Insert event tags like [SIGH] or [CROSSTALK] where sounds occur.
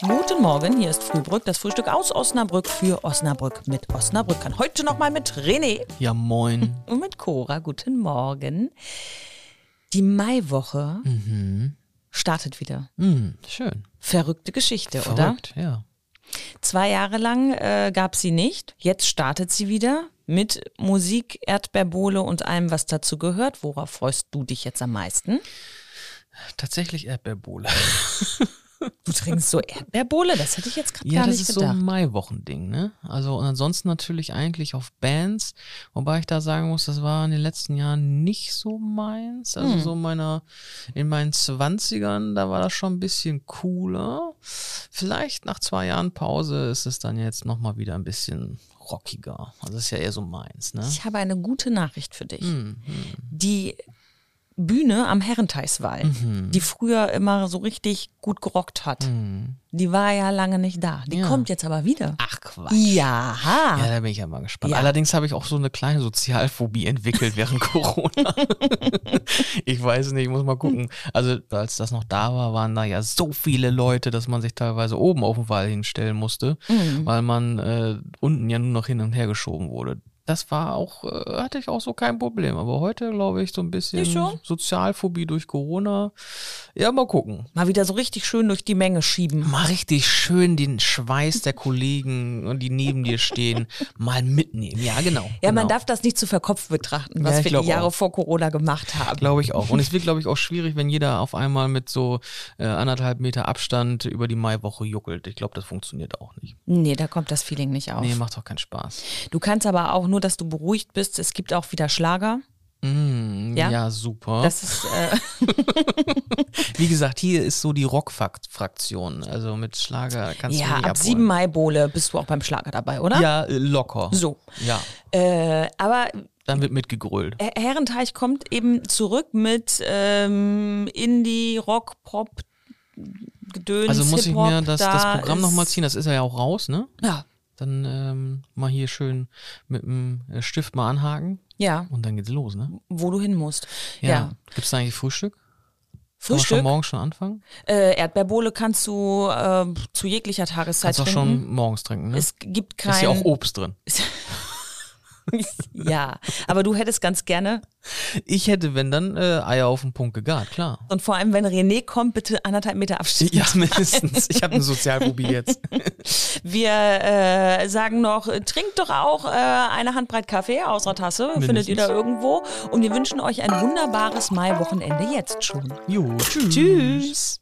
Guten Morgen, hier ist Frühbrück, das Frühstück aus Osnabrück für Osnabrück mit Osnabrückern. Heute nochmal mit René Ja, moin. [LAUGHS] und mit Cora. Guten Morgen. Die Maiwoche startet wieder. Hm, schön. Verrückte Geschichte, oder? Verrückt, ja. Zwei Jahre lang äh, gab sie nicht. Jetzt startet sie wieder mit Musik, Erdbeerbohle und allem, was dazu gehört. Worauf freust du dich jetzt am meisten? Tatsächlich Erdbeerbohle. [LAUGHS] Du trinkst so Erdbeerbohle? Das hätte ich jetzt gerade Ja, gar das nicht ist so gedacht. ein Maiwochending, ne? Also und ansonsten natürlich eigentlich auf Bands, wobei ich da sagen muss, das war in den letzten Jahren nicht so meins. Also so meiner, in meinen Zwanzigern, da war das schon ein bisschen cooler. Vielleicht nach zwei Jahren Pause ist es dann jetzt nochmal wieder ein bisschen rockiger. Also das ist ja eher so meins, ne? Ich habe eine gute Nachricht für dich. Hm, Die Bühne am Herrenteiswall, Mhm. die früher immer so richtig gut gerockt hat, die war ja lange nicht da. Die Ja. kommt jetzt aber wieder. Ach Quatsch. Ja. Ja, da bin ich ja mal gespannt. Ja. Allerdings habe ich auch so eine kleine Sozialphobie entwickelt während [LAUGHS] Corona. ich weiß nicht, ich muss mal gucken. Also, als das noch da war, waren da ja so viele Leute, dass man sich teilweise oben auf den Wall hinstellen musste, Mhm. weil man äh, unten ja nur noch hin und her geschoben wurde. Das war auch, äh, hatte ich auch so kein Problem. Aber heute, glaube ich, so ein bisschen? Sozialphobie durch Corona. Ja, mal gucken. Mal wieder so richtig schön durch die Menge schieben. Mal richtig schön den Schweiß der Kollegen, die neben dir stehen, [LAUGHS] mal mitnehmen. Ja, genau. Ja, genau. man darf das nicht zu verkopft betrachten, was Ja, wir die Jahre auch. vor Corona gemacht haben. Glaube ich auch. Und es wird, glaube ich, auch [LAUGHS] schwierig, wenn jeder auf einmal mit so äh, anderthalb Meter Abstand über die Maiwoche juckelt. Ich glaube, das funktioniert auch nicht. Nee, da kommt das Feeling nicht auf. Nee, macht auch keinen Spaß. Du kannst aber auch nur, dass du beruhigt bist. Es gibt auch wieder Schlager. Mm, Ja? ja? super. Das ist, äh, [LAUGHS] Wie gesagt, hier ist so die Rock-Fraktion. Also mit Schlager kannst du ja, ab abholen. sieben Mai-Bohle bist du auch beim Schlager dabei, oder? Ja, äh, locker. So. Ja, Äh, aber dann wird mitgegrölt. Her- Herrenteich kommt eben zurück mit ähm, Indie, Rock, Pop, Gedöns, Also muss ich mir das, da das Programm nochmal ziehen. Das ist ja auch raus, ne? Ja, Dann ähm, mal hier schön mit dem äh, Stift mal anhaken ja, und dann geht's los, ne? wo du hin musst. Ja. Gibt's da eigentlich Frühstück? Kann man Frühstück, schon morgen schon anfangen? äh, Erdbeerbohle kannst du äh, zu jeglicher Tageszeit Kannst auch trinken. schon morgens trinken, ne? Es gibt kein. ist ja auch Obst drin. [LAUGHS] ja, aber du hättest ganz gerne Ich hätte, wenn dann, äh, Eier auf den Punkt gegart, klar. und vor allem, wenn René kommt, bitte anderthalb Meter Abstand. Ja, mindestens. Ich habe eine Sozialphobie jetzt. [LAUGHS] Wir äh, sagen noch, trinkt doch auch äh, eine Handbreit Kaffee aus der Tasse, findet ihr da irgendwo. Und wir wünschen euch ein wunderbares Mai-Wochenende jetzt schon. Jo, tschüss. Tschüss.